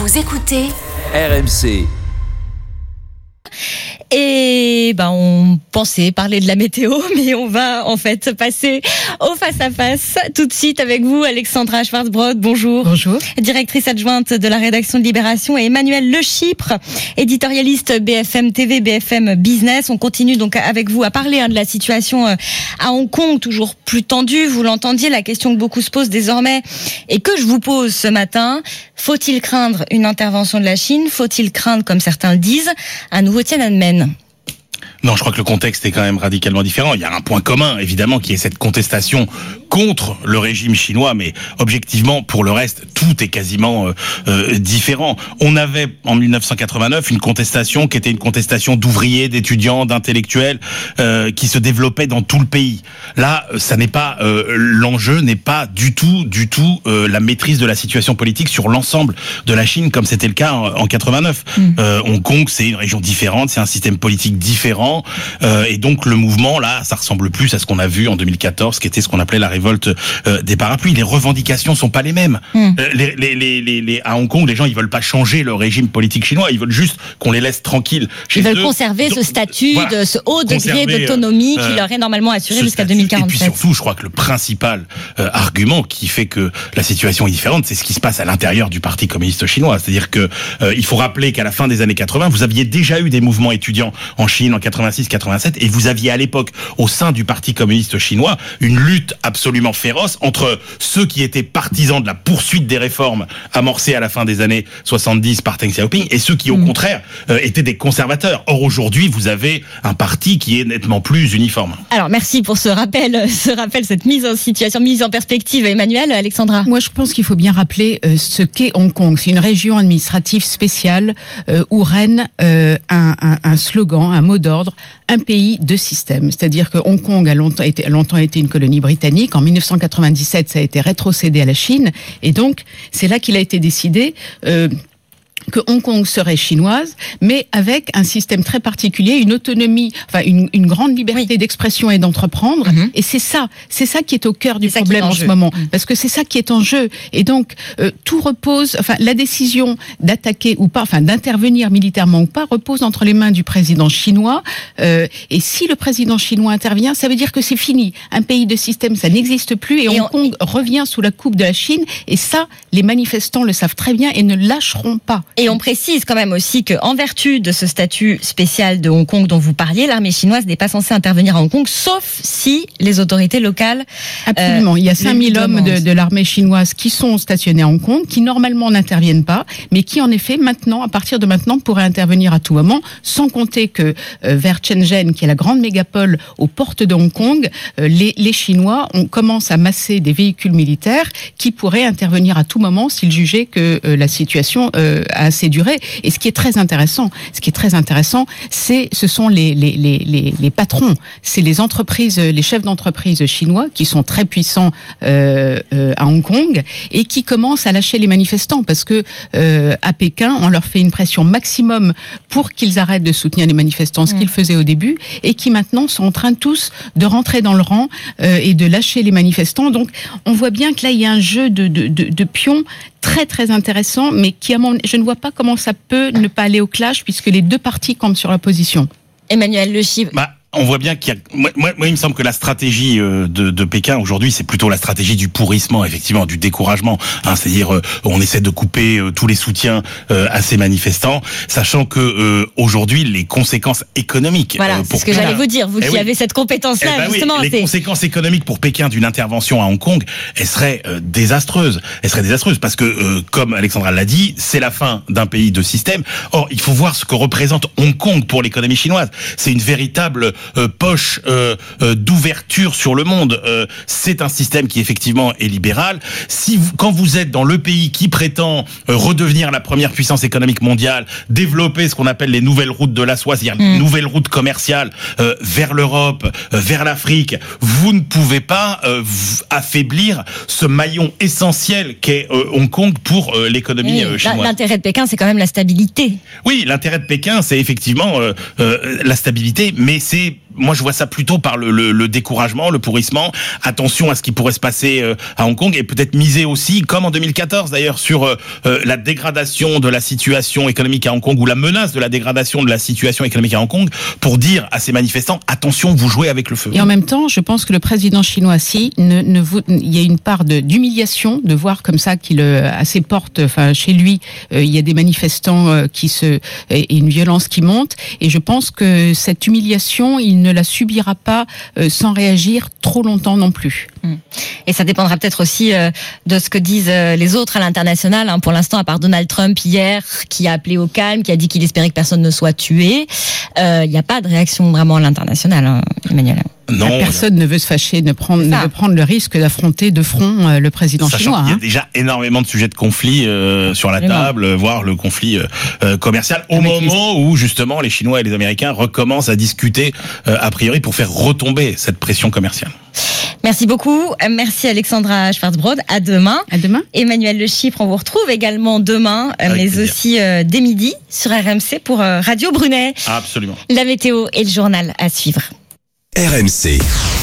Vous écoutez RMC. Et ben on pensait parler de la météo, mais on va en fait passer au face à face tout de suite avec vous, Alexandra Schwarzbrod. Bonjour. Bonjour. Directrice adjointe de la rédaction de Libération et Emmanuel Le Chypre, éditorialiste BFM TV, BFM Business. On continue donc avec vous à parler hein, de la situation euh, à Hong Kong, toujours plus tendue. Vous l'entendiez, la question que beaucoup se posent désormais et que je vous pose ce matin faut-il craindre une intervention de la Chine? Faut-il craindre, comme certains le disent, un nouveau Tiananmen? Non, je crois que le contexte est quand même radicalement différent. Il y a un point commun, évidemment, qui est cette contestation contre le régime chinois, mais objectivement, pour le reste, tout est quasiment euh, euh, différent. On avait en 1989 une contestation qui était une contestation d'ouvriers, d'étudiants, d'intellectuels, euh, qui se développait dans tout le pays. Là, ça n'est pas l'enjeu, n'est pas du tout, du tout la maîtrise de la situation politique sur l'ensemble de la Chine, comme c'était le cas en, en 89. Mm. Hong Kong, c'est une région différente, c'est un système politique différent euh, et donc le mouvement là, ça ressemble plus à ce qu'on a vu en 2014, qui était ce qu'on appelait la révolte euh, des parapluies. Les revendications sont pas les mêmes. Euh, les, les, les, à Hong Kong, les gens ils veulent pas changer le régime politique chinois, ils veulent juste qu'on les laisse tranquilles. Ils veulent conserver ce statut de ce haut degré d'autonomie qui leur est normalement assuré jusqu'à 2047. Et puis surtout, je crois que le principal argument qui fait que la situation est différente, c'est ce qui se passe à l'intérieur du Parti communiste chinois. C'est-à-dire que il faut rappeler qu'à la fin des années 80, vous aviez déjà eu des mouvements étudiants en Chine en 86-87, et vous aviez à l'époque, au sein du Parti communiste chinois, une lutte absolument féroce entre ceux qui étaient partisans de la poursuite des réformes amorcées à la fin des années 70 par Deng Xiaoping, et ceux qui, au mm. contraire, euh, étaient des conservateurs. Or, aujourd'hui, vous avez un parti qui est nettement plus uniforme. Alors, merci pour ce rappel, ce rappel, cette mise en situation, mise en perspective. Emmanuel, Alexandra. Moi, je pense qu'il faut bien rappeler euh, ce qu'est Hong Kong. C'est une région administrative spéciale euh, où règne un, un, un slogan, un mot d'ordre un pays de système. C'est-à-dire que Hong Kong a longtemps été, longtemps été une colonie britannique. En 1997, ça a été rétrocédé à la Chine. Et donc, c'est là qu'il a été décidé euh, que Hong Kong serait chinoise, mais avec un système très particulier, une autonomie, enfin une, une grande liberté d'expression et d'entreprendre. Mhm. Et c'est ça, c'est ça qui est au cœur du problème en, ce moment, mhm. parce que c'est ça qui est en jeu. Et donc euh, tout repose, enfin la décision d'attaquer ou pas, enfin d'intervenir militairement ou pas, repose entre les mains du président chinois. Euh, et si le président chinois intervient, ça veut dire que c'est fini. Un pays de système, ça n'existe plus, et, Hong Kong revient sous la coupe de la Chine. Et ça, les manifestants le savent très bien et ne lâcheront pas. Et on précise quand même aussi qu'en vertu de ce statut spécial de Hong Kong dont vous parliez, l'armée chinoise n'est pas censée intervenir à Hong Kong, sauf si les autorités locales. Euh, Absolument. Il y a 5000 hommes de, de l'armée chinoise qui sont stationnés à Hong Kong, qui normalement n'interviennent pas, mais qui en effet maintenant, à partir de maintenant, pourraient intervenir à tout moment, sans compter que euh, vers Shenzhen, qui est la grande mégapole aux portes de Hong Kong, euh, les, les, Chinois on commence à masser des véhicules militaires qui pourraient intervenir à tout moment s'ils jugeaient que la situation a assez duré. Et ce qui est très intéressant, ce qui est très intéressant, c'est ce sont les les, les, les, patrons, c'est les entreprises, les chefs d'entreprise chinois qui sont très puissants euh, euh, à Hong Kong et qui commencent à lâcher les manifestants parce que euh, à Pékin, on leur fait une pression maximum pour qu'ils arrêtent de soutenir les manifestants, ce qu'ils faisaient au début, et qui maintenant sont en train tous de rentrer dans le rang euh, et de lâcher les manifestants. Donc, on voit bien que là, il y a un jeu de, de, de, de pions très très intéressant, mais qui à mon, je ne vois pas comment ça peut ne pas aller au clash puisque les deux parties comptent sur la position. Emmanuel Le Chiffre. Bah, on voit bien qu'il y a. Moi, moi, il me semble que la stratégie euh, de, de Pékin aujourd'hui, c'est plutôt la stratégie du pourrissement, effectivement, du découragement. Hein, C'est-à-dire, euh, on essaie de couper euh, tous les soutiens à ces manifestants, sachant que aujourd'hui, les conséquences économiques. Voilà, c'est ce que j'allais vous dire. Vous eh qui avez cette compétence-là, eh ben justement. les conséquences économiques pour Pékin d'une intervention à Hong Kong, elles seraient désastreuses. Elles seraient désastreuses parce que, comme Alexandra l'a dit, c'est la fin d'un pays de système. Or, il faut voir ce que représente Hong Kong pour l'économie chinoise. C'est une véritable euh, poche euh, euh, d'ouverture sur le monde. c'est un système qui effectivement est libéral. Si vous, quand vous êtes dans le pays qui prétend redevenir la première puissance économique mondiale, développer ce qu'on appelle les nouvelles routes de la soie, c'est-à-dire les mm. nouvelles routes commerciales vers l'Europe, vers l'Afrique, vous ne pouvez pas affaiblir ce maillon essentiel qu'est Hong Kong pour l'économie chinoise. L'intérêt de Pékin, c'est quand même la stabilité. Oui, l'intérêt de Pékin, c'est effectivement la stabilité, mais c'est really moi je vois ça plutôt par le, le, le, découragement, le pourrissement. Attention à ce qui pourrait se passer euh, à Hong Kong et peut-être miser aussi, comme en 2014 d'ailleurs, sur euh, euh, la dégradation de la situation économique à Hong Kong ou la menace de la dégradation de la situation économique à Hong Kong pour dire à ces manifestants attention, vous jouez avec le feu. Et en même temps, je pense que le président chinois, si ne, ne vous, il y a une part d'humiliation de, voir comme ça qu'il à ses portes, enfin chez lui, il y a des manifestants qui se et une violence qui monte. Et je pense que cette humiliation, il ne la subira pas euh, sans réagir trop longtemps non plus. Et ça dépendra peut-être aussi euh, de ce que disent euh, les autres à l'international. Hein. Pour l'instant, à part Donald Trump hier, qui a appelé au calme, qui a dit qu'il espérait que personne ne soit tué, il n'y a pas de réaction vraiment à l'international, hein, Emmanuel. Non, personne ne veut se fâcher, ne, prendre, ne veut prendre le risque d'affronter de front euh, le président chinois. Il y a hein. déjà énormément de sujets de conflit euh, sur la table, voire le conflit euh, commercial, au moment où justement les Chinois et les Américains recommencent à discuter a priori pour faire retomber cette pression commerciale. Merci beaucoup. Merci Alexandra Schwarzbrod. À demain. À demain. Emmanuel Le Chypre, on vous retrouve également demain, mais aussi dès midi sur RMC pour Radio Brunet. Absolument. La météo et le journal à suivre. RMC.